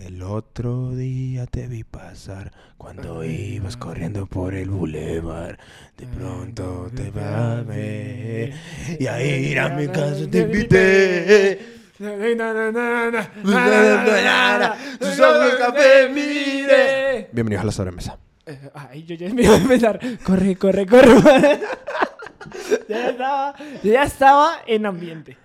El otro día te vi pasar cuando ibas corriendo por el bulevar. De pronto te va a ver y a ir a mi casa te invité. Tus ojos café, mire. Bienvenidos a la sobremesa. Eh, Ay, yo ya me iba a empezar. Corre, corre, corre. ya, estaba, ya estaba en ambiente.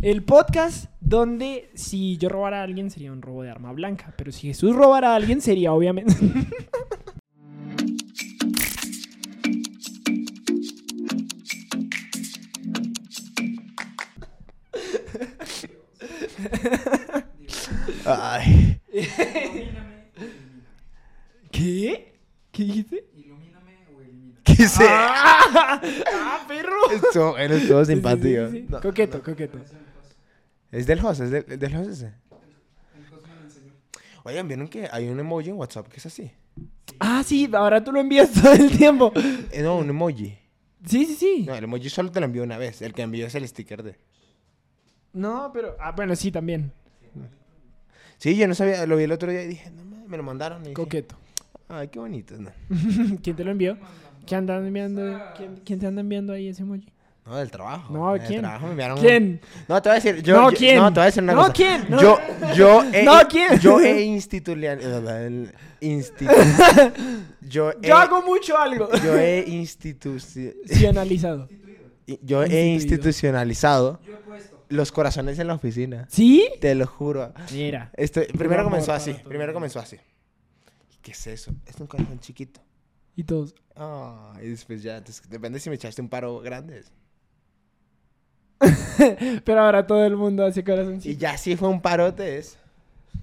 El podcast donde si yo robara a alguien sería un robo de arma blanca, pero si Jesús robara a alguien sería obviamente... Ay. ¿Qué? ¿Qué dijiste? ¿Qué sé? ¡Ah! ¡Ah, perro! Esto, eres todo sí, simpático. sí, sí. No, Coqueto, coqueto. Es del host, es del, del host ese. Oigan, ¿vieron que hay un emoji en WhatsApp que es así? Ah, sí, ahora tú lo envías todo el tiempo. Eh, no, un emoji. Sí, sí, sí. No, el emoji solo te lo envío una vez. El que envío es el sticker de. No, pero... Ah, bueno, sí, también. Sí, yo no sabía, lo vi el otro día y dije, no mames, me lo mandaron. Y dije, Coqueto. Ay, qué bonito. No, ¿Quién te lo envió? ¿Quién, anda enviando, ¿quién, quién te anda enviando ahí ese emoji? No del trabajo. No, Del ¿quién? trabajo me enviaron. ¿Quién? No, te voy a decir. Yo, No, yo- ¿quién? No, te voy a decir una No, cosa. ¿quién? No. Yo, yo he. No, ¿quién? Yo he institucionalizado. Institu yo he. Yo hago mucho algo. Yo he instituci- Sí, analizado. Yo he Instituido. institucionalizado los corazones en la oficina. ¿Sí? Te lo juro. Mira. Esto, primero amor comenzó así. Primero comenzó así. ¿Qué es eso? Es un corazón chiquito. Y todos. Ah, y después ya, entonces, depende si me echaste un paro grande. Pero ahora todo el mundo hace Y corazoncito. ya sí fue un parote es.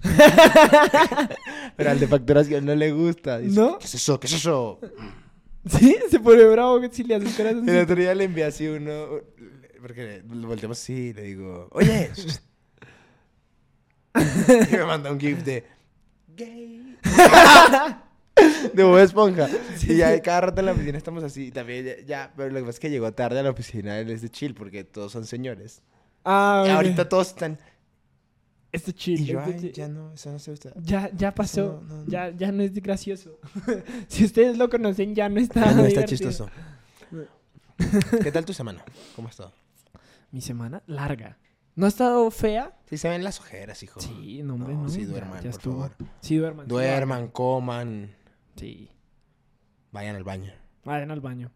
Pero al de facturación no le gusta. Dice, ¿No? ¿Qué es eso? ¿Qué es eso? ¿Sí? Se pone bravo si le haces El corazoncito. otro día le envié así uno. Porque lo volteamos así y le digo, oye. y me manda un gif de. Gay. De Bob Esponja. y ya cada rato en la oficina estamos así. Y también ya, ya- Pero lo que pasa es que llegó tarde a la oficina. Él es de chill porque todos son señores. Ah, Y ahorita todos están. Esto chill. Y yo, ay, ya no, eso no se usa. Ya, ya pasó. No, no, no. Ya, ya no es gracioso. si ustedes lo conocen, ya no está. Ya no está divertido. chistoso. ¿Qué tal tu semana? ¿Cómo has estado? Mi semana larga. ¿No ha estado fea? Sí, se ven las ojeras, hijo. Sí, no, hombre, No, no. sí, ya- duerman, ya por estuvo. favor. Sí, duerman. sí, Duerman, coman, Sí. vayan al baño. Vayan al baño.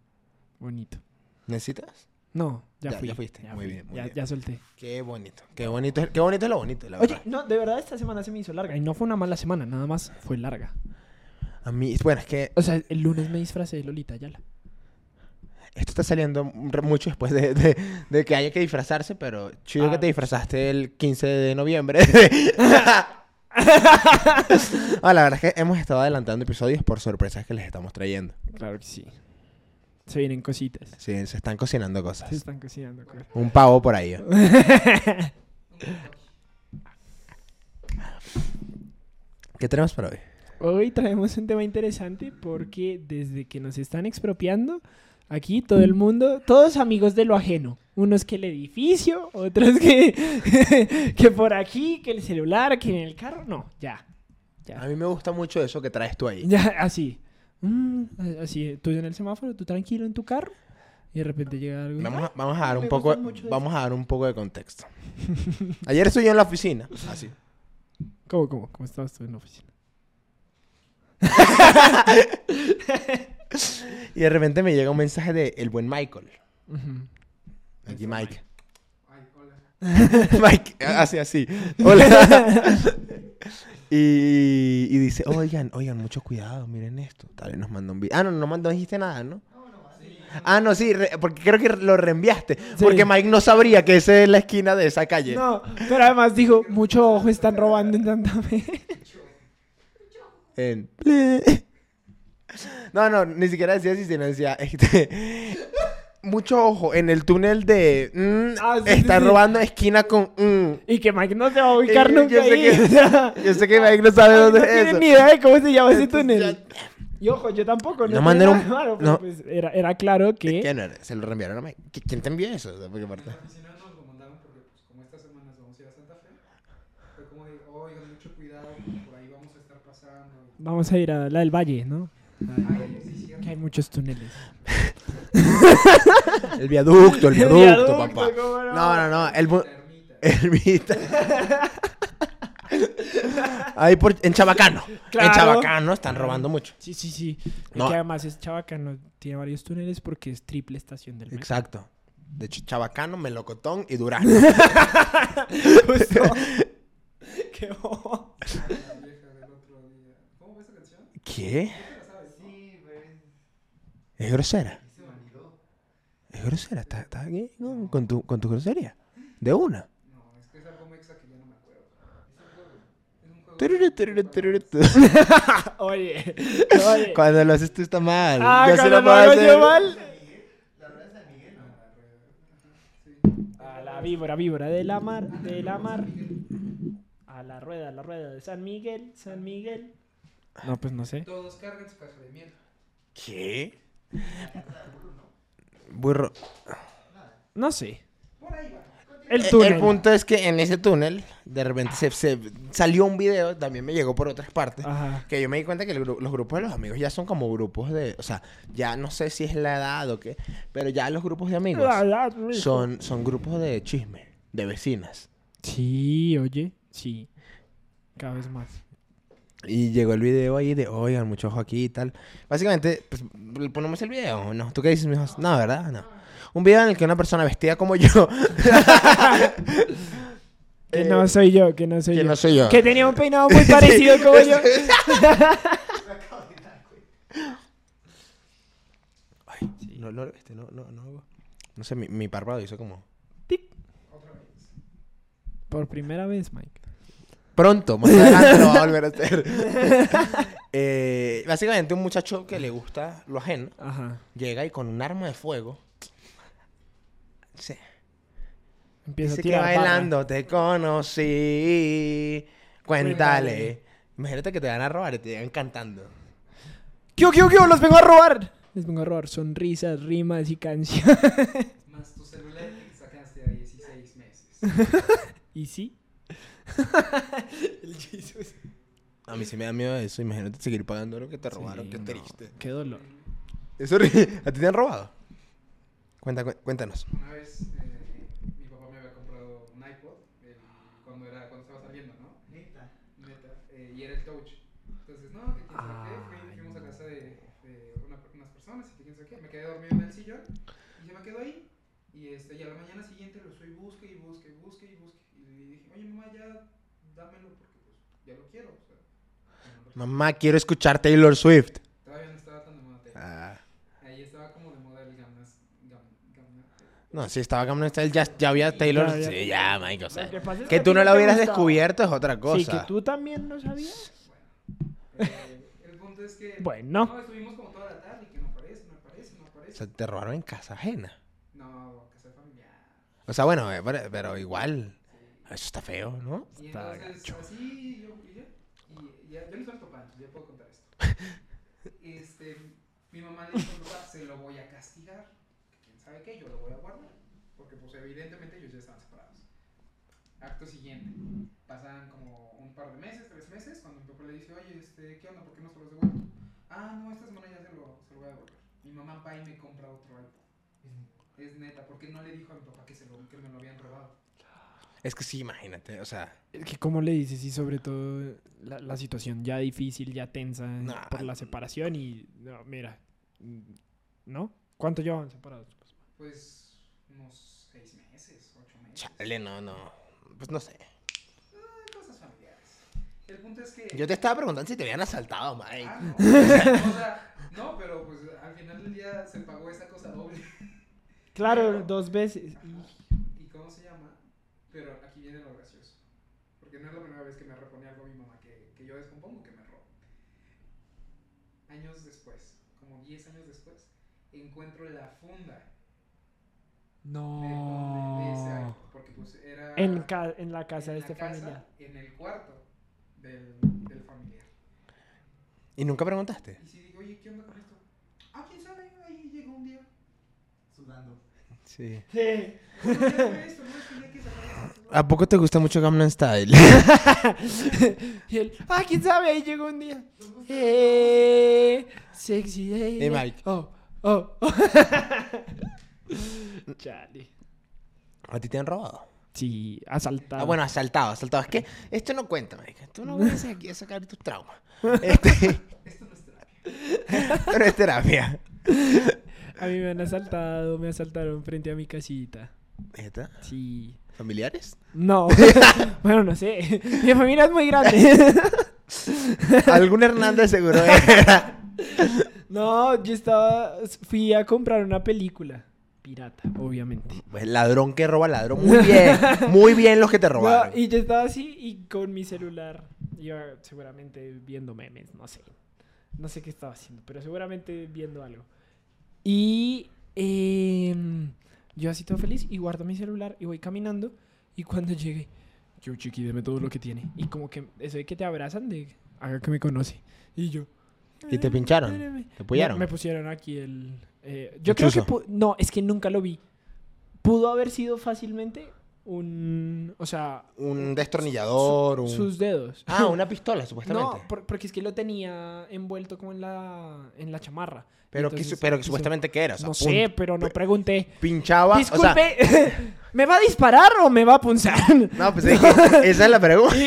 Bonito. ¿Necesitas? No, ya, Ya- fui. ya fuiste. Muy fui, bien, muy ya, bien. ya solté. Qué bonito. Qué bonito, qué bonito es lo bonito, la Oye, verdad. no, de verdad esta semana se me hizo larga. Y no fue una mala semana, nada más fue larga. A mí, bueno, es que O sea, el lunes me disfracé de Lolita Ayala. esto está saliendo mucho después de, de- de que haya que disfrazarse, pero chido Ah. que te disfrazaste el 15 de noviembre. Ah, la verdad es que hemos estado adelantando episodios por sorpresas que les estamos trayendo. Claro que sí. Se vienen cositas. Sí, se están cocinando cosas. Se están cocinando cosas. Un pavo por ahí. ¿eh? ¿Qué tenemos para hoy? Hoy traemos un tema interesante porque desde que nos están expropiando, aquí todo el mundo, todos amigos de lo ajeno. Unos que el edificio, otros que, que por aquí, que el celular, que en el carro. No, ya. A mí me gusta mucho eso que traes tú ahí. ya así. Mm, así, tú en el semáforo, tú tranquilo en tu carro. Y de repente llega algo. Vamos a, "Ah, vamos a dar un poco, vamos a dar un poco de contexto. Ayer estuve yo en la oficina, así. ¿Cómo, cómo? ¿Cómo estabas tú en la oficina? Y de repente me llega un mensaje de el buen Michael. Ujú. Aquí Mike. Mike, así, así. Hola. y, y dice, oigan, oigan, mucho cuidado, miren esto. Tal vez nos mandó un video. Ah, no, no mandó, dijiste nada, ¿no? Ah, no, sí, re- porque creo que lo reenviaste. Sí. Porque Mike no sabría que esa es la esquina de esa calle. No, pero además dijo, mucho ojo están robando en Santa Fe. En... No, no, ni siquiera decía así, sino decía, este, mucho ojo, en el túnel de... mm, Ah, sí, está sí, sí. robando esquina con... mm. Y que Mike no se va a ubicar Eh, nunca yo sé ahí. que- Yo sé que Mike no sabe Mike dónde no es tiene eso. ni idea de cómo se llama ese túnel. Y ojo, yo tampoco. No, No un- malo, pero no. pues era, era claro que... ¿Quién era? Se lo reenviaron a Mike. ¿Qui- ¿Quién te envió eso? O sea, porque aparte- oficina nos lo mandaron porque, pues, como estas semanas vamos a ir a Santa Fe, fue como de, oigan, mucho cuidado. cuidado, por ahí vamos a estar pasando. Vamos a ir a la del Valle, ¿no? Ay, sí. Que hay muchos túneles. El viaducto, el viaducto, viaducto, papá. ¿cómo no? No, no, no. El, ermita. Ahí por, en Chabacano. En. Chabacano están robando mucho. Sí, sí, sí. No. que además es Chabacano, tiene varios túneles porque es triple estación del metro. Exacto. De hecho, Chabacano, Melocotón y Durán. Qué bobo. La vieja del otro día. ¿Cómo va esa canción? ¿Qué? ¿Tú la sabes? Sí, Es grosera. Se. Es grosera. ¿Estás estás aquí con, con tu, con tu grosería? De una. No, es que es algo mexa que ya no me acuerdo. Es un juego. Oye, oye. Cuando lo haces tú está mal. Ah, cuando lo lo puedo hago hacer. yo mal. A la víbora, víbora de la mar, de la mar. A la rueda, la rueda de San Miguel, San Miguel. No, pues no sé. Todos cargan su caja de miel. ¿Qué? Burro. No sé. El Eh, túnel. El punto es que en ese túnel, de repente se, se- salió un video, también me llegó por otras partes, Ajá. que yo me di cuenta que el gru- los grupos de los amigos ya son como grupos de, o sea, ya no sé si es la edad o qué, pero ya los grupos de amigos La edad, mijo. son, son grupos de chisme, de vecinas. Sí, oye, sí. Cada vez más. Y llegó el video ahí de, oigan, mucho ojo aquí y tal. Básicamente, pues, ponemos el video, ¿o ¿no? ¿Tú qué dices, mijos? No, ¿verdad? No. Un video en el que una persona vestida como yo, Que Eh, no soy yo, que no soy que yo. no soy yo. Que tenía un peinado muy parecido como yo. Ay, no, no, este, no, no, no. No sé, mi, mi párpado hizo como... Otra vez. Por primera vez, Mike. Pronto, más adelante lo va a volver a hacer. Eh, básicamente, un muchacho que le gusta lo ajeno Ajá. llega y con un arma de fuego. Sí. Empieza Dice a que tirar bailando te conocí. Cuéntale. Imagínate que te van a robar y te llegan cantando. ¡Kio, kio, kio! ¡Los vengo a robar! Les vengo a robar sonrisas, rimas y canciones. Más tu celular que sacaste a 16 meses. ¿Y sí? El Jesus. A mí sí me da miedo eso. Imagínate seguir pagando lo que te robaron. Sí, Qué no. triste. Qué dolor. Es horrible. ¿A ti te han robado? Cuenta, cu- cuéntanos. Una vez eh, mi papá me había comprado un iPod el- cuando, era, cuando estaba saliendo, ¿no? Neta. Neta. eh, y era el touch. Entonces, no, que quién sabe qué. fui- fuimos a casa de, de una- unas personas y que quién sabe qué. Me quedé dormido en el sillón y se me quedó ahí. Y, este, y a la mañana siguiente lo estoy busque y busque y busque y busque. Y le dije, oye mamá, ya dámelo porque pues ya lo quiero. O sea, bueno, pues, Mamá, quiero escuchar Taylor Swift. todavía no estaba tan de moda. Taylor. Ah. Ahí estaba como de moda el Gamnas. Gam, Gamna- No, si estaba Style, ya, ya había Taylor. Ya, ya. Sí, ya, Mike, o sea. que Que a tú no la hubieras gustaba. descubierto es otra Sí, cosa. que tú también lo sabías. Eh, el punto es que. Bueno. No, estuvimos como toda la tarde y que no aparece, no aparece, no O aparece. sea, te robaron en casa ajena. No, casa familiar. O sea, bueno, eh, pero, pero igual. Eso está feo, ¿no? Y Está entonces, gacho. así, yo, y ya, y ya, yo el papá, entonces ya puedo contar esto. Este, mi mamá le dijo papá, se lo voy a castigar. ¿Quién sabe qué? Yo lo voy a guardar. Porque, pues, evidentemente ellos ya estaban separados. Acto siguiente. Pasan como un par de meses, tres meses, cuando mi papá le dice, oye, este, ¿qué onda? ¿Por qué no se los devuelvo? Ah, no, esta semana ya se lo, se lo voy a devolver. Mi mamá va y me compra otro iPod. Es neta, porque no le dijo a mi papá que, se lo, que me lo habían robado. Es que sí, imagínate, o sea. Es que, ¿cómo le dices? Y sobre todo la, la situación ya difícil, ya tensa Nah. por la separación y... No, mira. mm, ¿No? ¿Cuánto llevan separados? Pues unos seis meses, ocho meses. Chale, no, no. Pues no sé. Ah, cosas familiares. El punto es que. Yo te estaba preguntando si te habían asaltado, Mike. Ah, no. o sea, no, pero pues al final del día se pagó esa cosa doble. Claro, Pero- dos veces. Pero aquí viene lo gracioso. Porque no es la primera vez que me repone algo mi mamá que, que yo descompongo que me roba. Años después, como 10 años después, encuentro la funda de, donde- de ese No. iPod, Porque pues era. En, ca- en la casa en de la este casa, familiar. En el cuarto del, del familiar. ¿Y nunca preguntaste? Y si digo, oye, ¿qué onda con esto? Ah, quién sabe, ahí llegó un día. Sudando. Sí. Sí. No, ya fue esto, no es que hay que sacar. ¿A poco te gusta mucho Gangnam Style? y él, ah, quién sabe, ahí llegó un día. Eh, sexy. eh, Hey, Mike. Oh, oh. Chale. ¿A ti te han robado? Sí, asaltado. Ah, bueno, asaltado, asaltado. Es que esto no cuenta, marica. Tú no vienes aquí a sacar tus traumas. Este... Esto no es terapia. A mí me han asaltado, me asaltaron frente a mi casita. ¿Neta? Sí. ¿Familiares? No. bueno, no sé. Mi familia es muy grande. Algún Hernández seguro era. no, yo estaba. Fui a comprar una película. Pirata, obviamente. Pues ladrón que roba ladrón. Muy bien. Muy bien los que te No, robaron. y yo estaba así y con mi celular. Iba seguramente viendo memes, no sé. No sé qué estaba haciendo, pero seguramente viendo algo. Y em, yo así todo feliz y guardo mi celular y voy caminando. Y cuando llegue, yo chiqui, deme todo lo que tiene. Y como que eso de que te abrazan, de haga que me conoce. Y yo. ¿Y te "Eh, pincharon? espéreme". ¿Te apoyaron? Me, me pusieron aquí el. eh, yo ¿El creo que. chuzo? No, es que nunca lo vi. Pudo haber sido fácilmente un. O sea. Un destornillador, su- un... Sus dedos. Ah, una pistola, supuestamente. No, por- porque es que lo tenía envuelto como en la, en la chamarra. Pero, que, Entonces, pero que supuestamente, ¿qué era? O sea, no pun- sé, pero no pregunté. Pinchaba, o sea... Disculpe, ¿me va a disparar o me va a punzar? No, pues es que esa es la pregunta.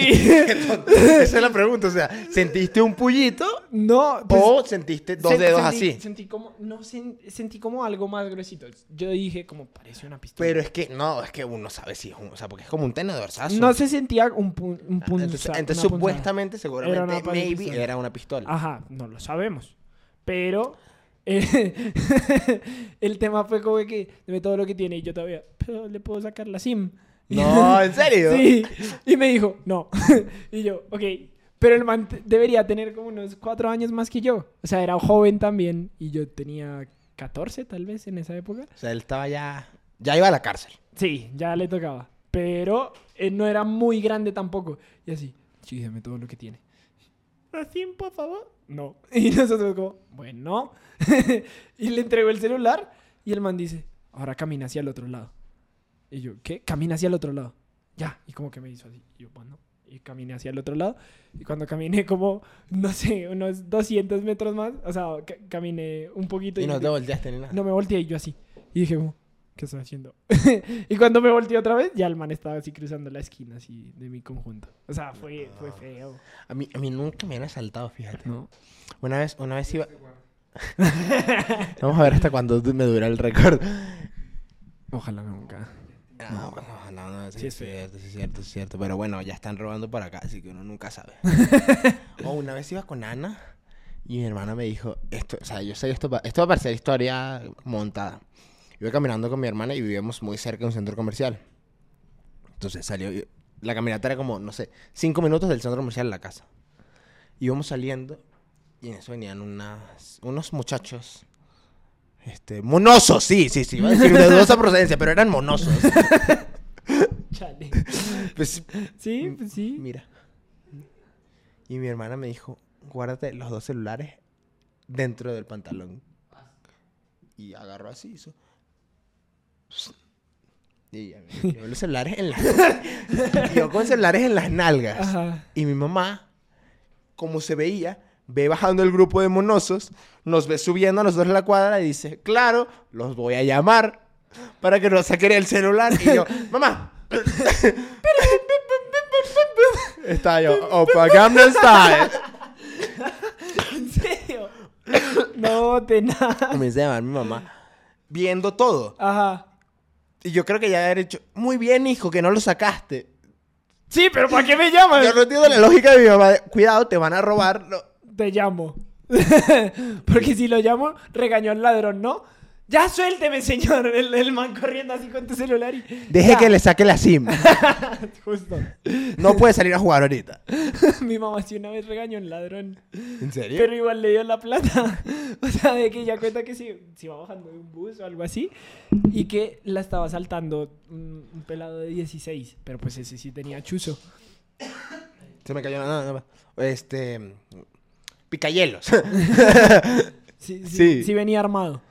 Esa es la pregunta. O sea, ¿sentiste un puñito no, pues, o sentiste dos sen- dedos sentí- así? Sentí como, no, sen- sentí como algo más gruesito. Yo dije como parece una pistola. Pero es que, no, es que uno sabe si es un... O sea, porque es como un tenedorzazo. no se sentía un, pu- un Ah, Entonces, punzada. supuestamente, seguramente, Era maybe pistola. era una pistola. Ajá, no lo sabemos. Pero el tema fue como que deme todo lo que tiene y yo todavía, pero le puedo sacar la SIM. No, ¿en serio? Sí. Y me dijo, no. y yo, ok. Pero el man debería tener como unos cuatro años más que yo. O sea, era joven también y yo tenía 14 tal vez en esa época. O sea, él estaba ya... Ya iba a la cárcel. Sí, ya le tocaba. Pero él no era muy grande tampoco. Y así, sí, dame todo lo que tiene. ¿Así, por favor? No. Y nosotros como, bueno. y le entregó el celular y el man dice, ahora camina hacia el otro lado. Y yo, ¿qué? Camina hacia el otro lado. Ya. Y como que me hizo así. Y yo, bueno. Y caminé hacia el otro lado. Y cuando caminé como, no sé, unos 200 metros más, o sea, ca- caminé un poquito. Y no te volteaste ni nada. No me volteé y yo así. Y dije como, ¿qué estoy haciendo? y cuando me volteé otra vez, ya el man estaba así cruzando la esquina así de mi conjunto. O sea, fue, fue feo. A mí, a mí nunca me han asaltado, fíjate. ¿No? Una vez, una vez iba... Vamos a ver hasta cuándo me dura el récord. Ojalá nunca. No, no, no, no, sí, Sí, es cierto, sí es cierto, es cierto. Pero bueno, ya están robando por acá, así que uno nunca sabe. o una vez iba con Ana y mi hermana me dijo, esto, o sea, yo sé que esto va, esto va a parecer historia montada. Iba caminando con mi hermana y vivíamos muy cerca de un centro comercial. Entonces salió, la caminata era como, no sé, cinco minutos del centro comercial a la casa. Íbamos saliendo y en eso venían unas, unos muchachos. Este, monosos, sí, sí, sí, iba a decir de dudosa procedencia, pero eran monosos. Chale. Pues, Sí, pues sí. mira. Y mi hermana me dijo, guárdate los dos celulares dentro del pantalón. Y agarró así, hizo. Y ya llevó los celulares en las... yo con celulares en las nalgas. Ajá. Y mi mamá, como se veía, ve bajando el grupo de monosos, nos ve subiendo a nosotros la cuadra y dice, claro, los voy a llamar para que nos saquen el celular. Y yo, mamá. Está yo, Opa Gangnam Style. ¿En serio? No, te nada. Comienza a llamar mi mamá, viendo todo. Ajá. Y yo creo que ya haber hecho, muy bien, hijo, que no lo sacaste. Sí, pero ¿para qué me llamas? Yo no entiendo la lógica de mi mamá. de, Cuidado, te van a robar. No. Te llamo. Porque si lo llamo, regañó al ladrón, ¿no? Ya suélteme, señor. El, el man corriendo así con tu celular y... Deje Ya. que le saque la SIM. Justo. No puede salir a jugar ahorita. Mi mamá sí una vez regañó a un ladrón. ¿En serio? Pero igual le dio la plata. O sea, de que ella cuenta que se, se iba bajando de un bus o algo así. Y que la estaba saltando un, un pelado de 16. Pero pues ese sí tenía chuzo. Se me cayó nada, nada. Este. Picayelos. Sí, sí, Sí. sí venía armado.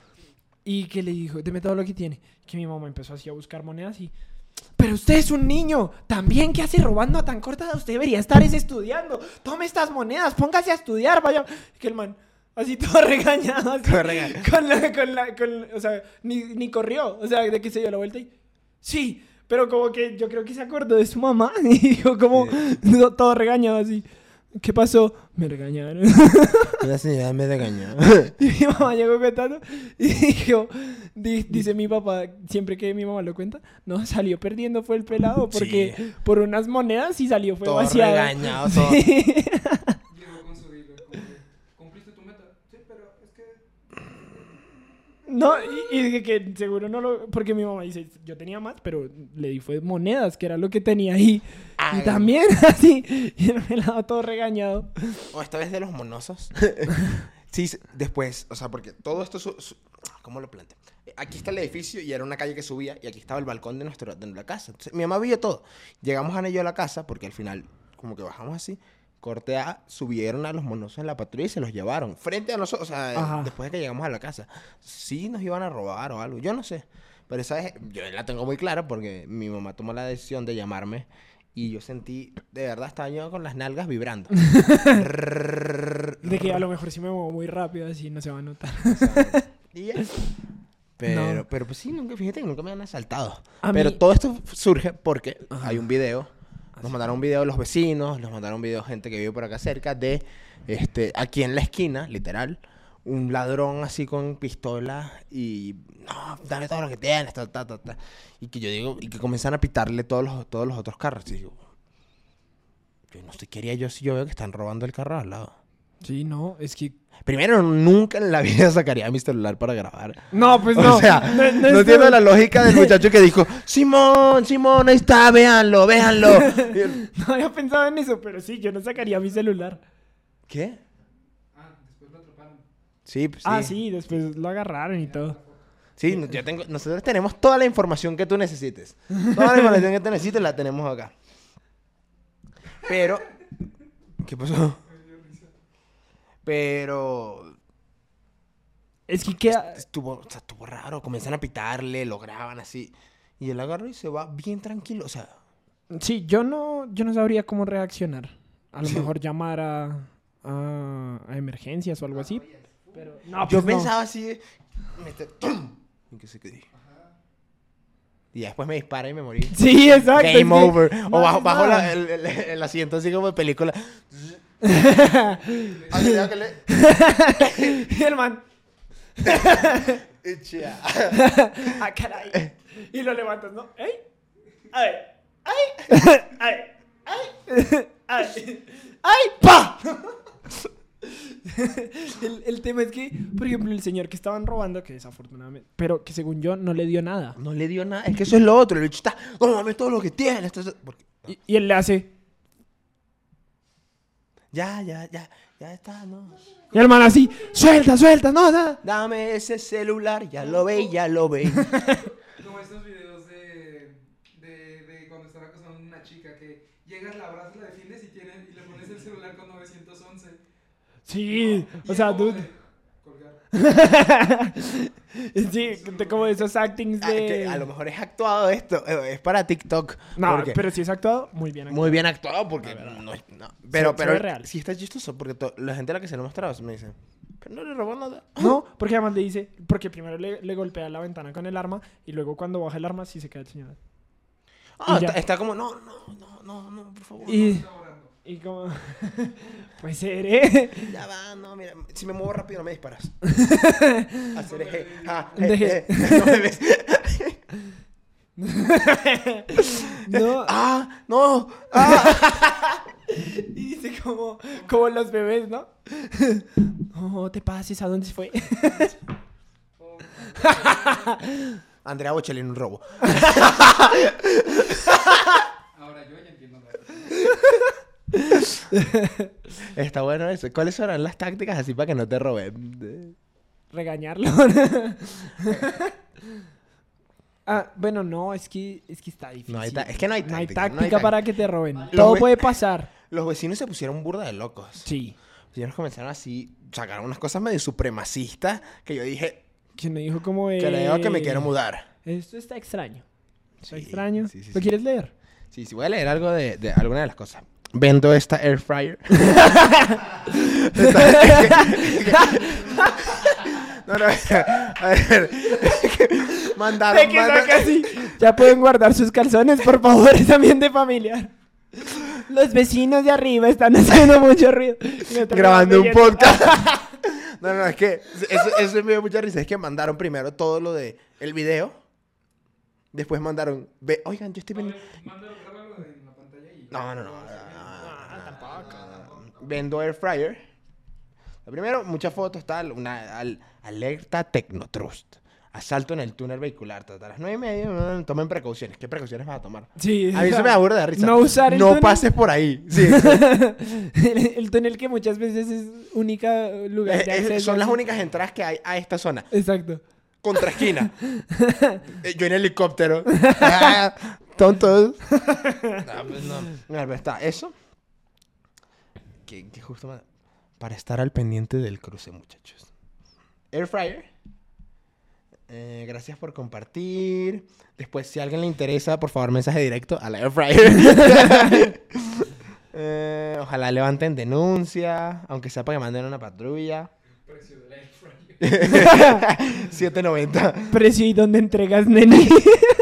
Y que le dijo, deme todo lo que tiene. Que mi mamá empezó así a buscar monedas y... pero usted es un niño, también, ¿qué hace robando a tan corta edad? Usted debería estar es estudiando. Tome estas monedas, póngase a estudiar, vaya. Que el man, así todo regañado, así, Todo regañado. con la, con la, con, o sea, ni, ni corrió, o sea, de que se dio la vuelta y, sí, pero como que yo creo que se acordó de su mamá y dijo como, no, todo regañado así. ¿Qué pasó? Me regañaron. La señora me regañó. Y mi mamá llegó contando y dijo, di- dice mi papá, siempre que mi mamá lo cuenta, no, salió perdiendo fue el pelado porque por unas monedas y salió fue Todo vaciado. regañado, todo. Sí. Llegó con su dealer, como de, ¿cumpliste tu meta? Sí, pero es que... No, y, y dije que seguro no lo, porque mi mamá dice, yo tenía más, pero le di fue monedas, que era lo que tenía ahí. Ay. Y también así, y el pelado todo regañado. O esta vez de los monosos. sí, después, o sea, porque todo esto. su- su- ¿Cómo lo planteo? Eh, Aquí está el edificio y era una calle que subía y aquí estaba el balcón de, nuestro, de la casa. Entonces, mi mamá vio todo. Llegamos Ana y yo a la casa porque al final, como que bajamos así. Corte A, subieron a los monosos en la patrulla y se los llevaron. Frente a nosotros, o sea, Ajá. después de que llegamos a la casa. Sí nos iban a robar o algo, yo no sé. Pero esa vez, yo la tengo muy clara porque mi mamá tomó la decisión de llamarme y yo sentí, de verdad, estaba yo con las nalgas vibrando. De que a lo mejor si me muevo muy rápido, así no se va a notar. Y. Pero, No. pero pues sí, nunca, fíjate que nunca me han asaltado. A pero mí- todo esto surge porque Ajá. hay un video. Nos mandaron un video los vecinos, nos mandaron un video gente que vive por acá cerca de, este, aquí en la esquina, literal, un ladrón así con pistola y, no, dame todo lo que tienes, ta, ta, ta, ta. Y que yo digo, y que comienzan a pitarle todos los, todos los otros carros. Y digo, yo no sé qué haría yo si yo veo que están robando el carro al lado. Sí, no, es que... Primero, nunca en la vida sacaría mi celular para grabar. No, pues O no. sea, no, entiendo la lógica del muchacho que dijo, Simón, Simón, ahí está, véanlo, véanlo. No había pensado en eso, pero sí, yo no sacaría mi celular. ¿Qué? Ah, después lo atraparon. Sí, pues, sí. Ah, sí, después lo agarraron y todo. Sí, yo tengo, nosotros tenemos toda la información que tú necesites. Toda la información que tú necesites la tenemos acá. Pero, ¿qué pasó? Pero Es que queda... estuvo, o sea, estuvo raro, comienzan a pitarle, lo graban así. Y él agarra y se va bien tranquilo, o sea, Sí, yo no, yo no sabría cómo reaccionar. A lo mejor llamar a, a, a emergencias o algo así. Pero no, yo pues no. pensaba así, meter, ¡tum! y que se quedé. Y después me dispara y me morí. Sí, exacto. Game over. no o bajo, bajo la- el, el- el asiento así como de película. Ay, ya que le- y el man, ah, caray. Y lo levantas, ¿no? ¡Ey! ¡Ay! ¡Ay! ¡Ay! ¡Ay! ¡Ay! ¡Ay! ¡Pa! el, el tema es que, por ejemplo, el señor que estaban robando, que desafortunadamente, pero que según yo no le dio nada. No le dio nada. Es que eso es lo otro. El bicho está, "No, dame todo lo que tienes. Esto es- porque- Y, y él le hace, Ya, ya, ya. Ya está, no. y el man así, suelta, suelta, no, nada. Dame ese celular. Ya lo ve, ya lo ve. Como estos videos de, de, de cuando están acosando a una chica que llegas, la abrazas, la defiendes y, tienes, y le pones el celular con 911. Sí, o sea, dude. de Colgar. sí, como esos actings Ah, de... a lo mejor es actuado esto. eh, Es para TikTok. No, porque- pero si es actuado, muy bien actuado. Muy bien actuado porque no, es- no. Pero, se pero real. sí está chistoso porque la gente a la que se lo mostraba me dice, pero no le robó nada. No, porque además le dice, porque primero le, le golpea la ventana con el arma y luego cuando baja el arma sí se queda el señor. Ah, está, está como, no, no, no, no, no, por favor. Y, orando. Y como, pues seré. Ya va, no, mira, si me muevo rápido no me disparas. Hacer eje, Deje. eh, eh, no me ves. no, Ah, no, ah. y dice como, como los bebés, ¿no? No te pases, ¿a dónde se fue? Andrea Bocelli en un robo. Ahora yo ya entiendo la Está bueno eso. ¿Cuáles serán las tácticas así para que no te roben? Regañarlo. ah, bueno, no, es que, es que está difícil. No hay ta- es que no hay No hay táctica, no hay táctica para que te roben. Los Todo ve- puede pasar. Los vecinos se pusieron burda de locos. Sí. Los vecinos comenzaron así, sacaron unas cosas medio supremacistas que yo dije, Que me dijo como de... que le digo que me quiero mudar. Esto está extraño. Está Sí, extraño. sí, sí, ¿Lo sí. quieres leer? Sí, sí, voy a leer algo de, de alguna de las cosas. Vendo esta air fryer. no, no, a ver. Mandaron, que mandaron- así. Ya pueden guardar sus calzones, por favor, es ambiente familiar. Los vecinos de arriba están haciendo mucho ruido. Grabando un podcast. no, no, es que eso, eso me dio mucha risa. Es que mandaron primero todo lo de el video. Después mandaron, ve, oigan, yo estoy vendiendo. Mándalo, en la pantalla y. No, no, no. No. Vendo air fryer. Lo primero, muchas fotos, tal. Una al- alerta Technotrust. Asalto en el túnel vehicular. tal, A las nueve y media, mm, tomen precauciones. ¿Qué precauciones vas a tomar? Sí, A mí se me aburre de risa. No usar el No túnel. pases por ahí. Sí. el, el túnel que muchas veces es única lugar de son las únicas entradas que hay a esta zona. Exacto. Contra esquina. Eh, Yo en helicóptero. Ah, Tontos. Ah, pues no. Mira, pero está eso. Que, que justo para estar al pendiente del cruce, muchachos. Air fryer. Eh, gracias por compartir. Después, si a alguien le interesa, por favor, mensaje directo a la Air fryer. Eh, ojalá levanten denuncia, aunque sea para que manden una patrulla. Precio de la air fryer. 7.90. Precio y dónde entregas, nene.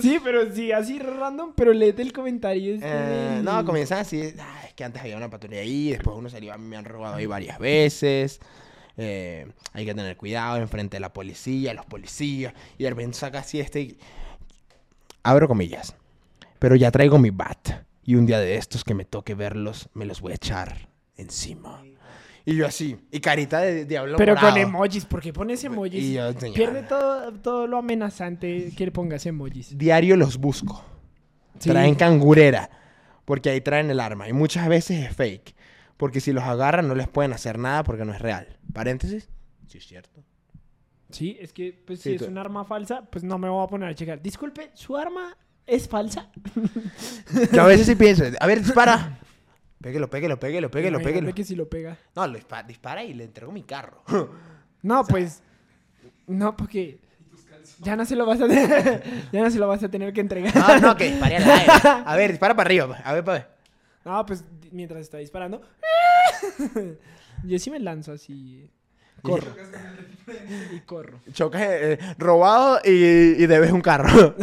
sí, pero sí, así random, pero léete el comentario. este Eh, del- no, comienzan así. "Ah, es que antes había una patrulla ahí, después uno salió, a mí me han robado ahí varias veces. eh, hay que tener cuidado enfrente de la policía, los policías. Y de repente saca así este. y- Abro comillas. Pero ya traigo mi bat. Y un día de estos que me toque verlos, me los voy a echar encima. Y yo así. Y carita de diablo. Pero con emojis, ¿por qué pones emojis? Y yo, Pierde todo, todo lo amenazante que le pongas emojis. Diario los busco. Sí. Traen cangurera. Porque ahí traen el arma. Y muchas veces es fake. Porque si los agarran no les pueden hacer nada porque no es real. Paréntesis. Sí, es cierto. Sí, es que pues, Sí, si es un arma falsa, pues no me voy a poner a checar. Disculpe, ¿su arma es falsa? Yo a veces sí pienso. A ver, dispara. Péguelo, péguelo, péguelo, péguelo, Imagínate péguelo. que si lo pega. No, lo dispa- dispara y le entrego mi carro. No, pues. No, porque. Ya no se lo vas a tener. ya no se lo vas a tener que entregar. No, no, que dispare al aire. A ver, dispara para arriba. A ver, para ver. No, pues mientras está disparando. Yo sí me lanzo así. Corro. y corro. Chocas eh, robado y, y debes un carro.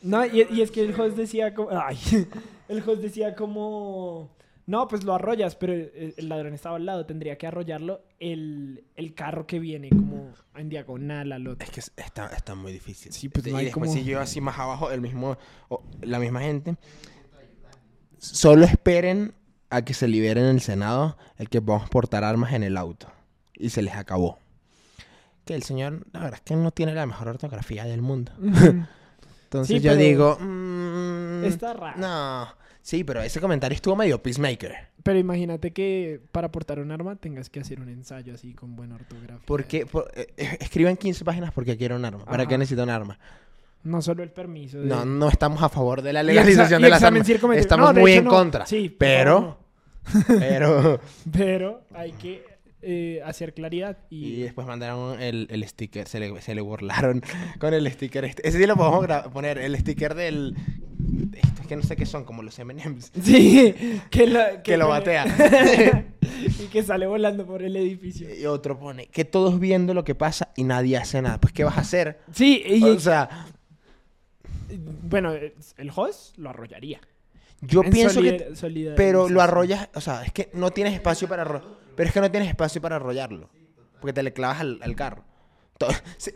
No, y, y es que el host decía como. Ay. El host decía como. No, pues lo arrollas, pero el, ladrón estaba al lado. Tendría que arrollarlo el, el carro que viene como en diagonal al otro. Es que es- está, está muy difícil. Sí, pues y no hay después como- si yo así más abajo, el mismo, la misma gente. Solo esperen a que se liberen en el Senado el que podamos portar armas en el auto. Y se les acabó. Que el señor, la verdad es que no tiene la mejor ortografía del mundo. Entonces Sí, yo pero digo, mm, Está raro. no. Sí, pero ese comentario estuvo medio peacemaker. Pero imagínate que para portar un arma tengas que hacer un ensayo así con buena ortografía. Porque por, eh, eh, escriban 15 páginas porque quiero un arma. ¿Para qué necesito un arma? No solo el permiso. de- No, no estamos a favor de la legalización de las armas. Estamos No, de muy hecho en no. contra. Sí, pero, pero. Pero hay que eh, hacer claridad y... Y después mandaron el, el sticker, se le, se le burlaron con el sticker. este. Ese sí lo podemos poner, el sticker del. Esto es que no sé qué son, como los MMs. Sí, que, lo, Que lo batea. y que sale volando por el edificio. Y otro pone que todos viendo lo que pasa y nadie hace nada. Pues, ¿qué vas a hacer? Sí, y, O sea, bueno, el host lo arrollaría. yo En pienso que. Pero lo arrollas, o sea, es que no tienes espacio para Pero es que no tienes espacio para arrollarlo. Porque te le clavas al, al carro.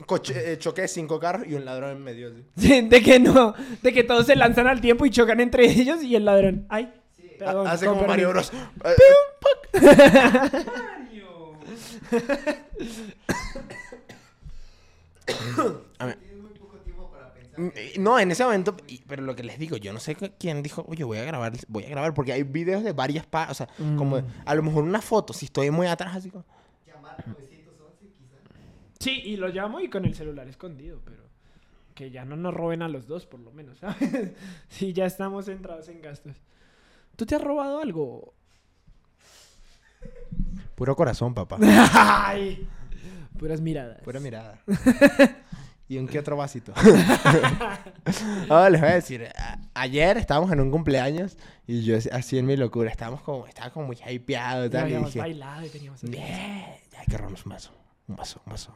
Coche- eh, choqué cinco carros y un ladrón en medio. Sí, de que no, de que todos se lanzan al tiempo y chocan entre ellos y el ladrón. Ay, perdón, Hace como Mario. Bros. Eh, Mario. a ver. Mm, No, en ese momento, pero lo que les digo, yo no sé quién dijo, oye, voy a grabar, voy a grabar, porque hay videos de varias partes, o sea, como Mm. a lo mejor una foto, si estoy muy atrás, así como, Sí, y lo llamo y con el celular escondido, pero que ya no nos roben a los dos, por lo menos, ¿sabes? Sí, ya estamos entrados en gastos. ¿Tú te has robado algo? puro corazón, papá, Ay, puras miradas. pura mirada. y un que otro vasito. oh, les voy a decir, ayer estábamos en un cumpleaños y yo así en mi locura, estábamos como, estaba como muy hypeado y tal, y habíamos dije, bailado y teníamos... "Bien, ya hay que robarnos un vaso, un vaso, un vaso.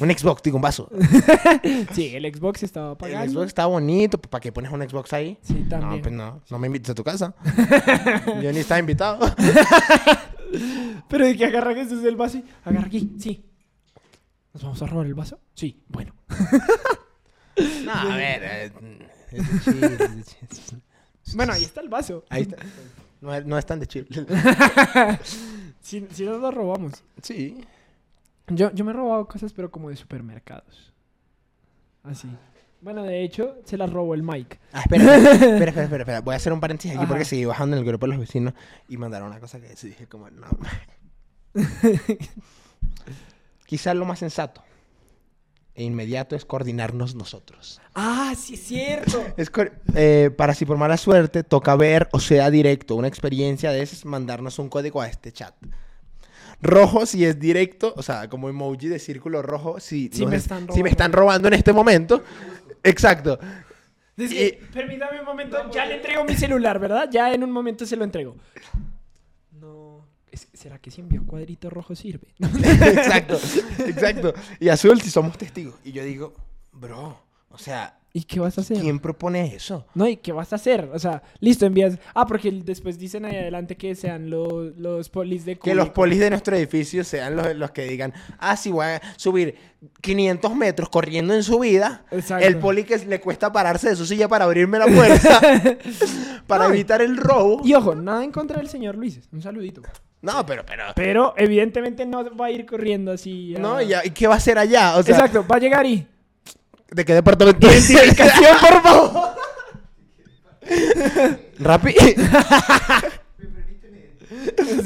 Un, Xbox, digo, un vaso. Sí, el Xbox estaba El apagando. Xbox está bonito, ¿para qué pones un Xbox ahí? Sí, No, también. pues no, no me invites a tu casa. Yo ni estaba invitado. Pero de que agarra Jesús el vaso y agarra aquí, sí. ¿Nos vamos a robar el vaso? Sí, bueno. No, a ver. eh, es chill, es de chill. Bueno, ahí está el vaso. Ahí está. No, no es tan de chill. Si, si nos lo robamos. Sí. Yo, yo me he robado cosas, pero como de supermercados. Así. Bueno, de hecho, se las robó el Mike. Ah, espera, espera, espera, espera, espera, espera. Voy a hacer un paréntesis aquí Ajá. porque seguí bajando en el grupo de los vecinos y mandaron una cosa que dije como, no. Quizás lo más sensato e inmediato es coordinarnos nosotros. ¡Ah, sí es cierto! Es eh, para si por mala suerte toca ver o sea directo una experiencia de esas, mandarnos un código a este chat. Rojo si es directo, o sea, como emoji de círculo rojo si, Si me es- están si me robando. están robando en este momento. Exacto. Dice, permítame un momento, ya le entrego mi celular, ¿verdad? Ya en un momento se lo entrego. No. ¿Será que si envió cuadrito rojo sirve? exacto, exacto. Y azul si somos testigos. Y yo digo, bro, o sea, ¿Y qué vas a hacer? ¿quién propone eso? No, ¿y qué vas a hacer? O sea, listo, envías. Ah, porque después dicen ahí adelante que sean los, los polis de Que los polis de nuestro edificio sean los, los que digan, ah, sí, voy a subir 500 metros corriendo en su vida. Exacto. El poli que le cuesta pararse de su silla para abrirme la puerta, para No. evitar el robo. Y ojo, nada en contra del señor Luis. Un saludito. No, pero, pero, Pero evidentemente no va a ir corriendo así. a- no, ¿y ya- ¿y qué va a hacer allá? O sea, Exacto, va a llegar y. ¿de qué departamento? Identificación, por favor. Rápido.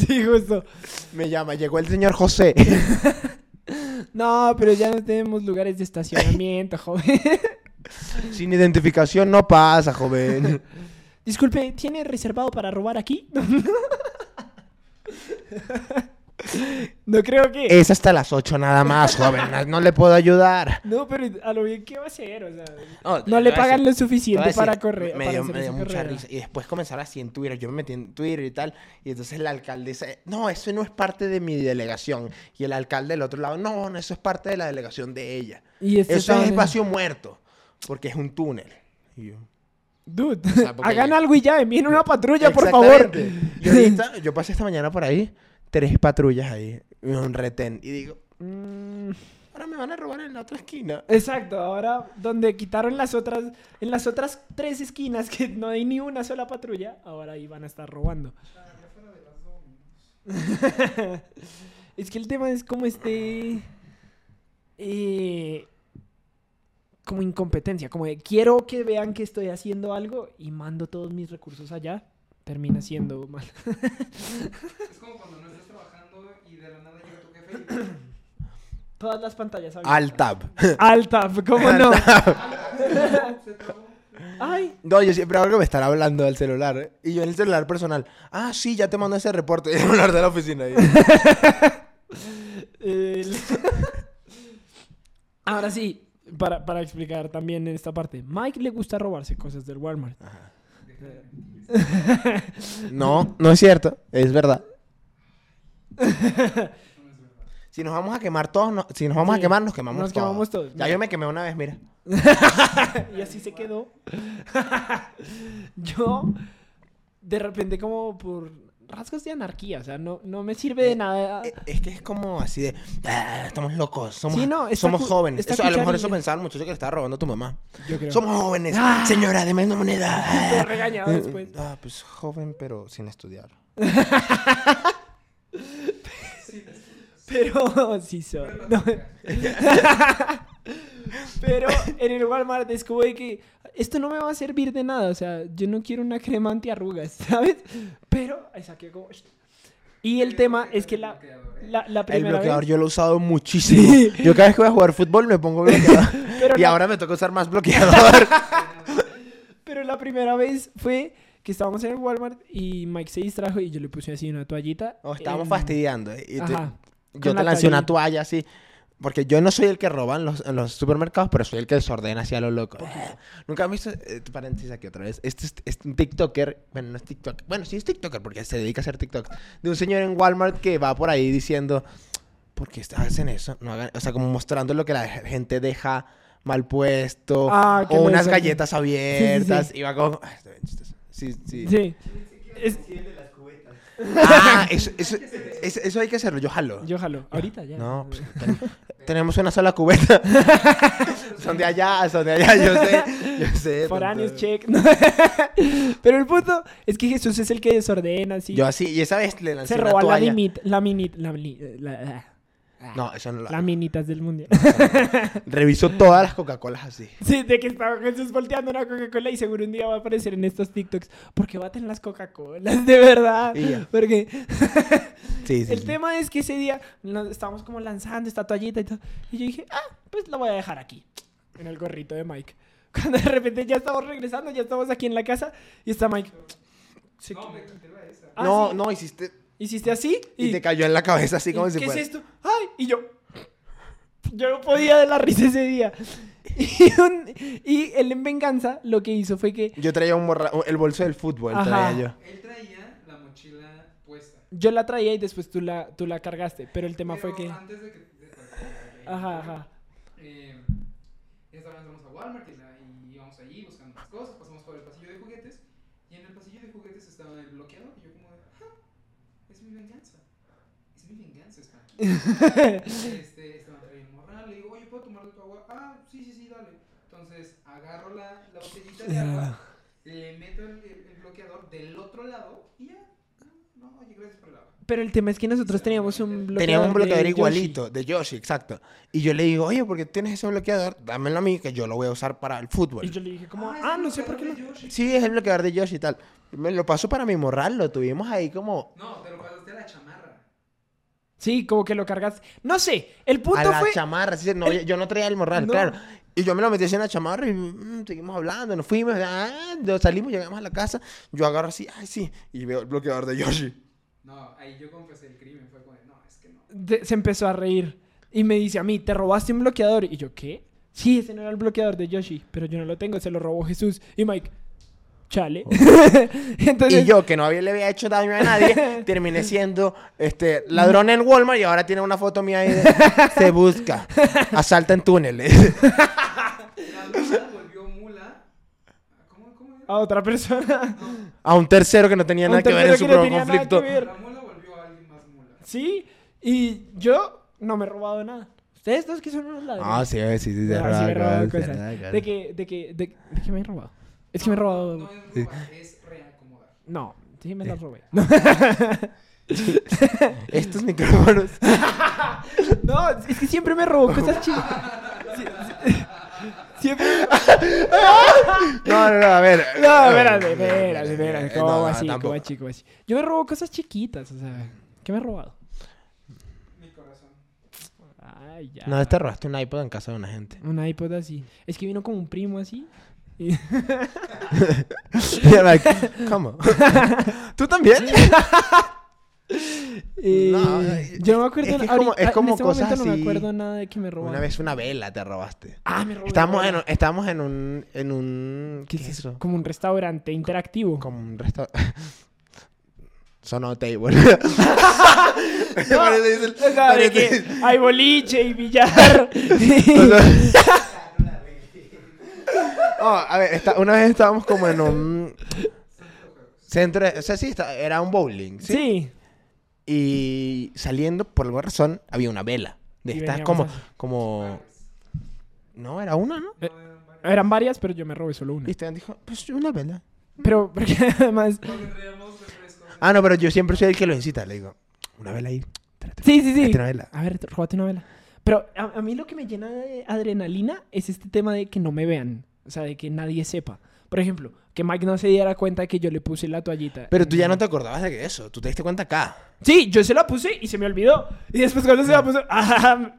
sí, justo. Me llama, llegó el señor José. No, pero ya no tenemos lugares de estacionamiento, joven. Sin identificación no pasa, joven. Disculpe, ¿tiene reservado para robar aquí? no creo que. Es hasta las 8 nada más, joven. No, le puedo ayudar. No, pero a lo bien, ¿qué va a hacer? O sea, No, no le pagan lo suficiente para correr. Me dio, me dio mucha carrera. risa. Y después comenzar así en Twitter. Yo me metí en Twitter y tal. Y entonces la alcaldesa. No, eso no es parte de mi delegación. Y el alcalde del otro lado. No, no, eso es parte de la delegación de ella. Y este Eso es también- espacio muerto. Porque es un túnel. Y yo, Dude, sea, porque hagan algo y ya, envíen una patrulla, por favor. Y ahorita, yo pasé esta mañana por ahí. Tres patrullas ahí. Un retén. Y digo, "Mm, ahora me van a robar en la otra esquina. Exacto, ahora donde quitaron las otras, en las otras tres esquinas que no hay ni una sola patrulla, ahora ahí van a estar robando. es que el tema es como este, eh, como incompetencia, como de quiero que vean que estoy haciendo algo y mando todos mis recursos allá, termina siendo mal. Es como cuando no estás trabajando y de la nada llega tu jefe y Todas las pantallas Al tab. Alta, ¿cómo no? Ay, No, yo siempre hago que me están hablando del celular. ¿eh? Y yo en el celular personal. Ah, sí, ya te mando ese reporte. Y el celular de la oficina. El- Ahora sí, para, para explicar también en esta parte. Mike le gusta robarse cosas del Walmart. No, no es cierto. Es verdad. Si nos vamos a quemar todos, no- si nos vamos Sí, a quemar, nos quemamos nos todos. quemamos todos. Ya yo me quemé una vez, mira. y así se quedó. Yo, de repente, como por rasgos de anarquía, o sea, no, no me sirve de nada. Eh, Es que es como así de, "Ah, estamos locos, somos, Sí, no, somos jóvenes. Eso, a lo mejor eso pensaba el muchacho que le estaba robando a tu mamá. Yo creo. Somos jóvenes, Ah. señora, deme una moneda. Todo regañado después. Ah, pues joven, pero sin estudiar. Pero sí soy. No. Pero en el Walmart es como de que esto no me va a servir de nada. O sea, yo no quiero una crema antiarrugas, ¿sabes? Pero ahí saqué como. Y el tema es que la, la, la El primera bloqueador vez. yo lo he usado muchísimo. Yo cada vez que voy a jugar fútbol me pongo bloqueador. Pero y la- ahora me toca usar más bloqueador. Pero la primera vez fue que estábamos en el Walmart y Mike se distrajo y yo le puse así una toallita. Nos estábamos en- fastidiando. eh, y Ajá. Yo te la lancé una toalla así. Porque yo no soy el que roba en los, en los supermercados, pero soy el que desordena hacia lo loco. Nunca han visto, eh, paréntesis aquí otra vez, este es, un TikToker, bueno, no es TikTok, bueno, sí es TikToker porque se dedica a hacer TikTok, de un señor en Walmart que va por ahí diciendo, ¿por qué hacen eso? No hagan, o sea, como mostrando lo que la gente deja mal puesto, Ah, o unas galletas abiertas, sí. y va como. Sí, sí. Sí. Es- Ah, eso, eso, eso, eso hay que hacerlo, yo jalo. yo jalo. Ahorita ya. No, pues, ten- tenemos una sola cubeta. son de allá, son de allá, yo sé, yo sé. Foráneos, tonto. check. Pero el punto es que Jesús es el que desordena, así. Yo así, y esa vez le lancé Se una roba la toalla. minit, la minit, la, la, la- No, eso no lo las minitas del mundial. Revisó todas las Coca-Colas así. Sí, de que estaba Jesús volteando una Coca-Cola y seguro un día va a aparecer en estos TikToks. Porque baten las Coca-Colas, de verdad. Porque Sí, sí. el sí. tema es que ese día nos estábamos como lanzando esta toallita y todo. Y yo dije, ah, pues la voy a dejar aquí, en el gorrito de Mike. Cuando de repente ya estamos regresando, ya estamos aquí en la casa y está Mike. Se No, quedó. me quité la esa. Ah, no, sí. no, hiciste. Hiciste así Y, te cayó en la cabeza así como ¿Y si ¿Qué fuera. es esto? ¡Ay! Y yo. Yo no podía de la risa ese día. Y, un- y él en venganza lo que hizo fue que Yo traía un morra- el bolso del fútbol, Ajá. traía yo. Él traía la mochila puesta. yo la traía y después tú la, tú la cargaste. Pero el tema Pero fue que. Antes de que. de- Ajá, ajá. Eh, esta vez entramos a Walmart y, y íbamos allí buscando las cosas. Pasamos por el pasillo de juguetes. Y en el pasillo de juguetes estaba el bloqueador. Y yo, como de. "Ja, Es mi venganza. Es mi este, estaba trayendo morral. Le digo, oye, ¿puedo tomar de tu agua? Ah, sí, sí, sí, dale. Entonces agarro la, la botellita de agua. Le meto el, el- bloqueador del otro lado. Y ya. No, oye, gracias por el agua. Pero el tema es que nosotros teníamos un bloqueador. Tenía un bloqueador de Yoshi. igualito, de Yoshi, exacto. Y yo le digo, oye, ¿por qué tienes ese bloqueador? Dámelo a mí, que yo lo voy a usar para el fútbol. Y yo le dije, como, ah, el no sé por qué. Yoshi. Sí, es el bloqueador de Yoshi y tal. Me lo paso para mi morral, lo tuvimos ahí como No, te lo pasaste a la chamarra. Sí, como que lo cargaste. No sé, el punto a la fue. chamarra. sí, no, yo no traía el morral, No. claro. Y yo me lo metí así en la chamarra y mm, seguimos hablando, nos fuimos, ah, nos salimos, llegamos a la casa. Yo agarro así, ay, sí, y veo el bloqueador de Yoshi. No, ahí yo confesé el crimen. Fue como, no, es que no. de- se empezó a reír. Y me dice a mí, ¿te robaste un bloqueador? Y yo, ¿qué? Sí, ese no era el bloqueador de Yoshi, pero yo no lo tengo, se lo robó Jesús. Y Mike, chale. Entonces, Y yo, que no había, le había hecho daño a nadie, terminé siendo este, ladrón en Walmart y ahora tiene una foto mía ahí de se busca, asalta en túneles. La mula volvió mula. ¿Cómo, cómo era? a otra persona. A un tercero que no tenía nada que ver en su que no propio que conflicto. La mula volvió a alguien más mula. Sí, y yo no me he robado nada. Ustedes dos que son unos ladrones. Ah, sí, sí, sí, Ah, sí me he robado cosas. De ¿De qué, de qué, de, de qué me he robado? Es que me he robado... No es robar, es reacomodar. No, sí me Eh. las robé. Estos micrófonos. No, es que siempre me robo cosas chicas. Siempre... No, no, no, a ver. No, espérate, espérate, espérate. ¿Cómo no, así? tampoco. ¿Cómo así? ¿Cómo así? Yo me robo cosas chiquitas, o sea... ¿Qué me he robado? Mi corazón. Ay, ya. No, te robaste un iPod en casa de una gente. Un iPod así. Es que vino como un primo así. Y- Yeah, like, ¿Cómo? ¿Tú también? y- No, yo no me acuerdo... es que es ahorita- como- es en como este cosas no me así. acuerdo nada de que me robaron. Una vez una vela te robaste. Ah, me robé. Estábamos en, un- estábamos en un... En un ¿Qué es eso? Como un restaurante interactivo. Como un restaurante... Sonó table. No, Parece- dice el- o sea, de que parece- hay boliche y billar. Oh, a ver, está- una vez estábamos como en un centro, de- o sea, sí, está- era un bowling, ¿sí? sí. Y saliendo, por alguna razón, había una vela. De Y estas como, como... No, era una, ¿no? Eh, Eran varias, pero yo me robé solo una. Y Esteban dijo, pues una vela. Pero, porque además... Ah, no, pero yo siempre soy el que lo incita. Le digo, una vela ahí. tráete- Sí, sí, sí. una vela. A ver, róbate una vela. Pero a, a mí lo que me llena de adrenalina es este tema de que no me vean. O sea, de que nadie sepa. Por ejemplo, que Mike no se diera cuenta de que yo le puse la toallita. Pero tú ya no te acordabas de que eso. Tú te diste cuenta acá. Sí, yo se la puse y se me olvidó. Y después cuando se la puso, ¡ah!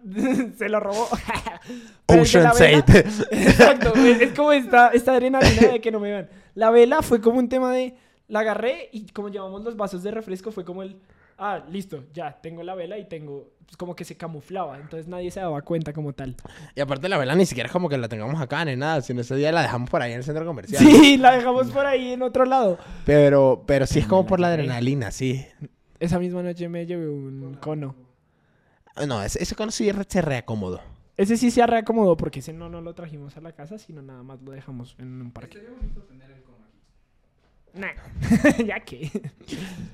se lo robó. Ocean's vela- 8. Exacto, es, es como esta, esta adrenalina de que no me vean. La vela fue como un tema de... La agarré y como llevamos los vasos de refresco fue como el... ah, listo, ya, tengo la vela y tengo, pues como que se camuflaba, entonces nadie se daba cuenta como tal. Y aparte la vela ni siquiera es como que la tengamos acá ni nada, sino ese día la dejamos por ahí en el centro comercial. Sí, la dejamos por ahí en otro lado. Pero, pero sí es como por la adrenalina, sí. Esa misma noche me llevé un cono. No, ese, ese cono sí se reacomodó. Ese sí se reacomodó porque ese no, no lo trajimos a la casa, sino nada más lo dejamos en un parque. Estaría bonito tener el. Nah, ya que.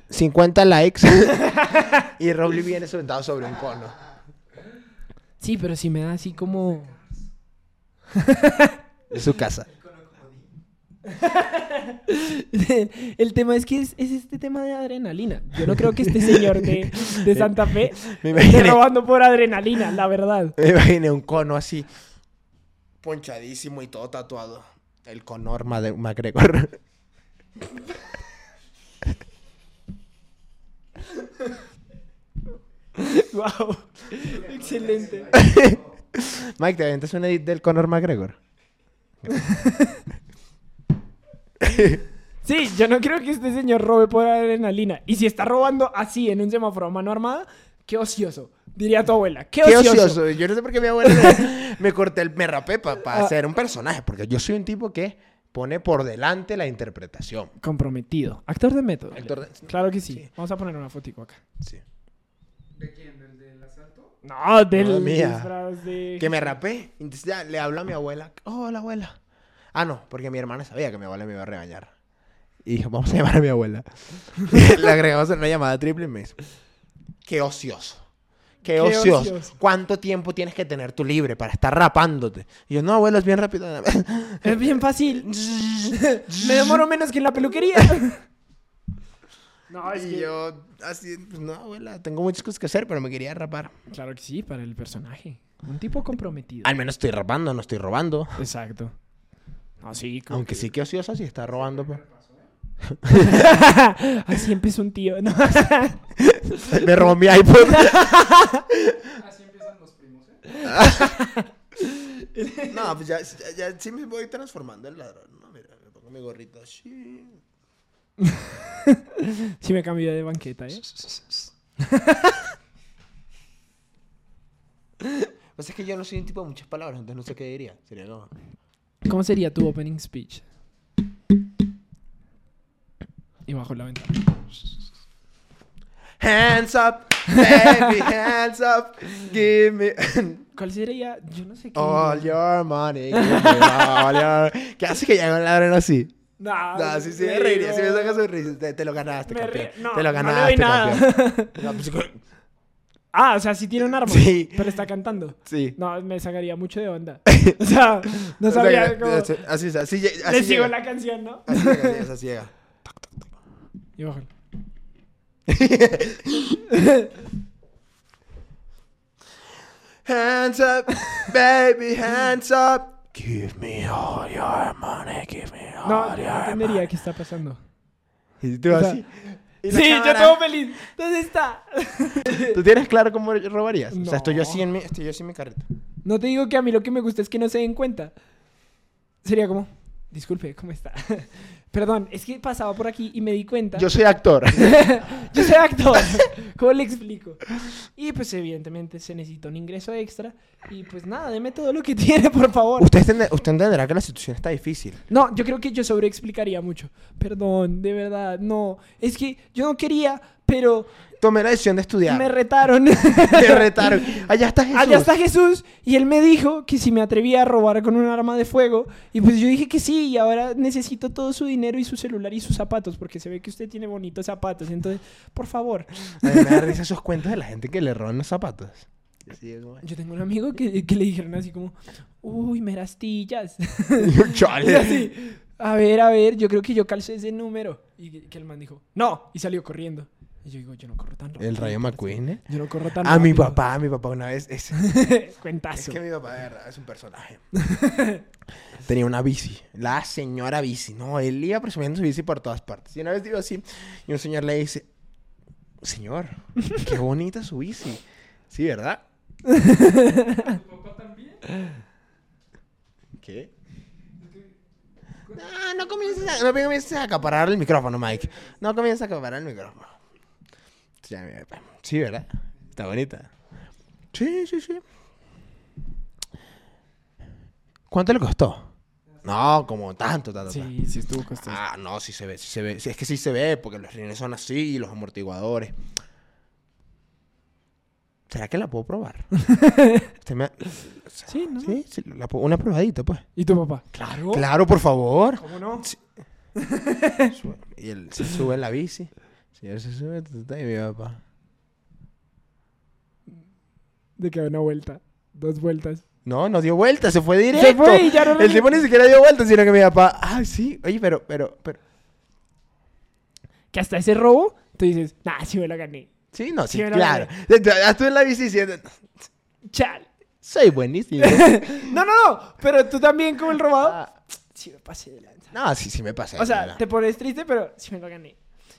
50 likes y Robly viene sentado sobre un cono. Sí, pero sí me da así como... En su casa. El tema es que es, es este tema de adrenalina. Yo no creo que este señor de, de Santa Fe Me esté robando por adrenalina, la verdad. me imaginé un cono así, ponchadísimo y todo tatuado. El Conor McGregor. Wow. Excelente. Mike, ¿te aventas un edit del Conor McGregor? Sí, yo no creo que este señor robe por adrenalina. Y si está robando así en un semáforo a mano armada, qué ocioso. Diría tu abuela. Qué Qué ocioso. ocioso. Yo no sé por qué mi abuela me, me corté el, me rapé para Ah. hacer un personaje, porque yo soy un tipo que pone por delante la interpretación. Comprometido. Actor de método. Actor de- Claro que sí. Sí. Vamos a poner una fotico acá. Sí. ¿De quién? ¿Del del asalto? No, del No, mía. de... Que me rapé. Entonces ya le hablo a mi abuela. Hola, abuela. Ah, no, porque mi hermana sabía que mi abuela me iba a regañar. Y dijo, vamos a llamar a mi abuela. le agregamos en una llamada triple y me dice, qué ocioso. Qué, ocioso. ¿Cuánto tiempo tienes que tener tú libre para estar rapándote? Y yo, no, abuela, es bien rápido. Es bien fácil. Me demoro menos que en la peluquería. no, es y que... yo, así, pues no, abuela, tengo muchas cosas que hacer, pero me quería rapar. Claro que sí, para el personaje. Un tipo comprometido. Al menos estoy rapando, no estoy robando. Exacto. No, sí. como Aunque sí que ociosa, sí está robando. pues. Así empezó un tío. ¿no? me robó mi iPod. Así empiezan los primos, ¿eh? No, pues ya, ya, ya sí me voy transformando en ladrón. No, mira, me pongo mi gorrito así. sí me cambió de banqueta, ¿eh? Pues es que yo no soy un tipo de muchas palabras, entonces no sé qué diría. Sería como... ¿Cómo sería tu opening speech? Y bajo la ventana. Hands up, baby, hands up. Give me ¿Cuál sería? Yo no sé qué. all your money. Give me all your... ¿Qué hace que un ladrón así? No, No, sí, sí, me reiría. Si me sacas un risa, te, te lo ganaste, Me campeón. no, te lo no le ganaste, doy nada. campeón. No, pues, Ah, o sea, sí tiene un arma. Sí. Pero está cantando. sí. No, me sacaría mucho de onda. O sea, no O sea, cómo... Así, así, así, así Le sigo llega. la canción, ¿no? Así llega, así, así llega. Y bajo. Hands up, baby, hands up. Give me all your money, give me all No, your no entendería qué está pasando. Y tú O sea, así. Y Sí, yo todo feliz. ¿Dónde está? ¿Tú tienes claro cómo robarías? O sea, estoy yo No. así en mi, estoy yo así en mi carrito. No te digo que a mí lo que me gusta es que no se den cuenta. Sería como, disculpe, ¿cómo está? Perdón, es que pasaba por aquí y me di cuenta. Yo soy actor. Yo soy actor. ¿Cómo le explico? Y pues evidentemente se necesita un ingreso extra. Y pues nada, deme todo lo que tiene, por favor. usted, entende- usted entenderá que la situación está difícil. No, yo creo que yo sobreexplicaría mucho. Perdón, de verdad, no. Es que yo no quería, pero Tomé la decisión de estudiar. me retaron. Me retaron. Allá está Jesús. Allá está Jesús y él me dijo que si me atrevía a robar con un arma de fuego y pues yo dije que sí y ahora necesito todo su dinero y su celular y sus zapatos porque se ve que usted tiene bonitos zapatos, entonces, por favor. A mí me da risa esos cuentos de la gente que le roban los zapatos. Yo tengo un amigo que, que le dijeron así como, uy, merastillas. y Chale. así, a ver, a ver, yo creo que yo calcé ese número. Y que, que el man dijo, no, y salió corriendo. Y yo digo, yo no corro tan rápido. El Rayo. McQueen, ¿eh? Yo no corro tan A mi rápido". papá, a mi papá una vez. Es, Cuentazo. es que mi papá de verdad es un personaje. Tenía una bici. La señora bici. No, él iba presumiendo su bici por todas partes. Y una vez digo así. Y un señor le dice: Señor, qué bonita su bici. Sí, ¿verdad? ¿Tu papá también? ¿Qué? No, no comiences a, no comiences a acaparar el micrófono, Mike. No comiences a acaparar el micrófono. Sí, ¿verdad? Está bonita. Sí, sí, sí. ¿Cuánto le costó? No, como tanto, tanto. tanto. Sí, sí estuvo costoso. Ah, no, sí se ve, sí se ve. Sí, es que sí se ve, porque los rines son así y los amortiguadores. ¿Será que la puedo probar? Usted me- Sí, ¿no? Sí, sí, la puedo- una probadita, pues. ¿Y tu papá? Claro. Claro, por favor. ¿Cómo no? Sube- Y él se sube en la bici. Sí, él se sube, tu, tu, y mi papá. De que da una vuelta. Dos vueltas. No, no dio vuelta, se fue directo. Se fue y ya no El tipo ni siquiera dio vuelta, sino que mi papá, ah, sí, oye, pero, pero, pero. Que hasta ese robo, tú dices, nah, sí me lo gané. Sí, no, sí, Sí, claro. Ya estuve en la bici diciendo, Chal. soy buenísimo. No, no, no. Pero tú también, como el robado, Ah, sí me pasé de lanza. no, sí, sí me pasé. O sea, te pones triste, pero sí me lo gané.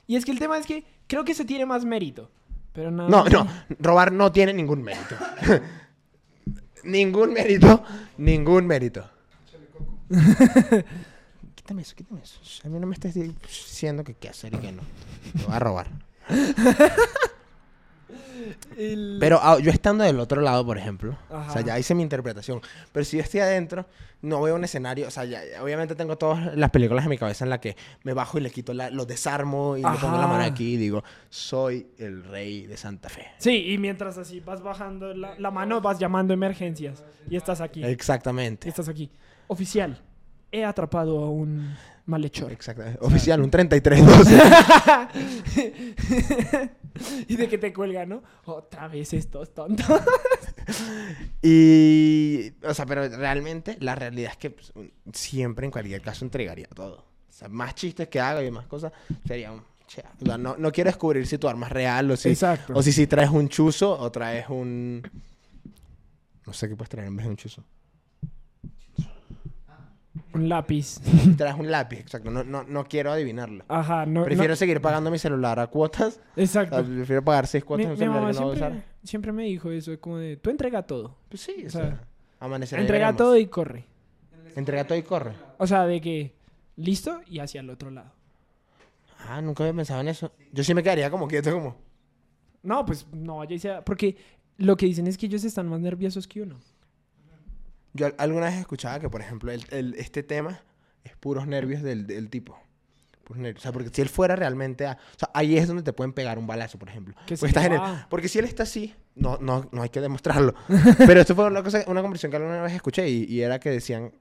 Y es que el tema es que creo que eso tiene más mérito. Pero no. No, no, robar no tiene ningún mérito. ningún mérito, ningún mérito. quítame eso, quítame eso. A mí no me estés diciendo que qué hacer y qué no. Te voy a robar. El- Pero ah, yo estando del otro lado, por ejemplo, o sea, ya hice mi interpretación. Pero si yo estoy adentro, no veo un escenario, o sea, ya, obviamente tengo todas las películas en mi cabeza en la que me bajo y le quito la, lo desarmo y le pongo la mano aquí y digo, soy el rey de Santa Fe. Sí, y mientras así vas bajando la, la mano, vas llamando emergencias. Y estás aquí. Y Exactamente. estás aquí. Oficial, he atrapado a un malhechor. Exactamente. Oficial, un 3312. y de que te cuelga, ¿no? Otra vez estos tontos. y, o sea, pero realmente la realidad es que pues, siempre, en cualquier caso, entregaría todo. O sea, más chistes que haga y más cosas, sería un... o sea, no, no quiero descubrir si tu arma es real o si... Exacto. O si, si traes un chuzo o traes un... No sé qué puedes traer en vez de un chuzo. Un lápiz. traes un lápiz, exacto. No, no, no quiero adivinarlo. Ajá, no. Prefiero no- seguir pagando mi celular a cuotas. O sea, Exacto. prefiero pagar seis Mi, cuotas en un mi celular mamá que no voy a siempre, usar. siempre me dijo eso, como de, tú entrega todo. Pues sí, o o sea, sea, amanecer Entrega todo y corre. Entrega todo y corre. O sea, de que listo y hacia el otro lado. Ah, nunca había pensado en eso. Yo sí me quedaría como quieto, como... No, pues no vaya y sea. Porque lo que dicen es que ellos están más nerviosos que uno. Yo al- alguna vez escuchaba que, por ejemplo, el, el- este tema es puros nervios del, del tipo. Puros nervios. O sea, porque si él fuera realmente a... O sea, ahí es donde te pueden pegar un balazo, por ejemplo. Porque, estás en el- porque si él está así, no, no, no hay que demostrarlo. Pero esto fue una, cosa, una conversación que alguna vez escuché y, y era que decían,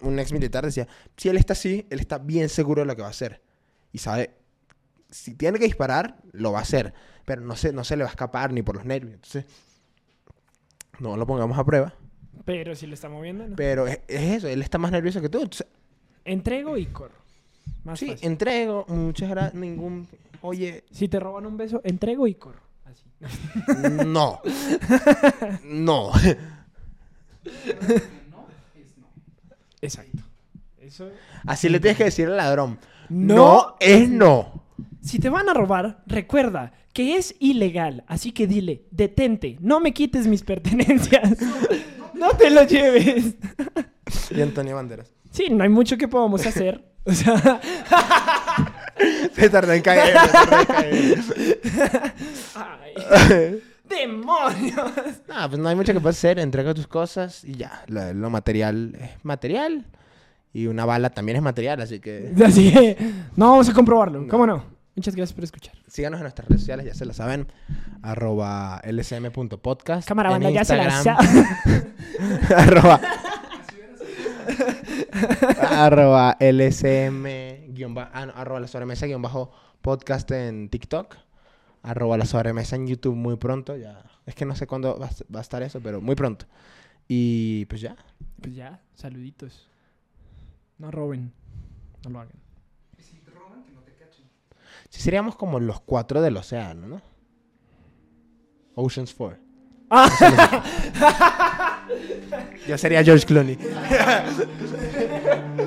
un ex militar decía, si él está así, él está bien seguro de lo que va a hacer. Y sabe, si tiene que disparar, lo va a hacer. Pero no se, no se le va a escapar ni por los nervios. Entonces, no lo pongamos a prueba. Pero si lo está moviendo, ¿no? Pero es, es eso, él está más nervioso que tú. Entonces, Entrego y corro. Más sí, fácil. entrego, muchas gracias, ningún... Oye, Si te roban un beso, entrego y corro. Así. no. no. no es no. Exacto. Eso. Así le tienes que decir al ladrón. No No, es no. Si te van a robar, recuerda que es ilegal. Así que dile, detente, no me quites mis pertenencias. No te lo lleves. Y Antonio Banderas. Sí, no hay mucho que podamos hacer. O sea, Se tardó en caer. se tardó en caer. ay, demonios. no, pues no hay mucho que puedes hacer. Entrega tus cosas y ya. Lo, lo material es material. Y una bala también es material, así que Así que, no vamos a comprobarlo. ¿Cómo no? Muchas gracias por escuchar. síganos en nuestras redes sociales, ya se la saben. Arroba lsm.podcast. Cámara, banda, ya se la arroba, arroba lsm guion ba- ah, no, arroba la sobremesa guion bajo podcast en TikTok arroba la sobremesa en YouTube muy pronto ya es que no sé cuándo va, a- va a estar eso pero muy pronto y pues ya Pues ya, saluditos. No roben. No lo hagan. Y si te roban, que no te cachen. Sí seríamos como los cuatro del océano ¿no? Oceans 4 yo sería George Clooney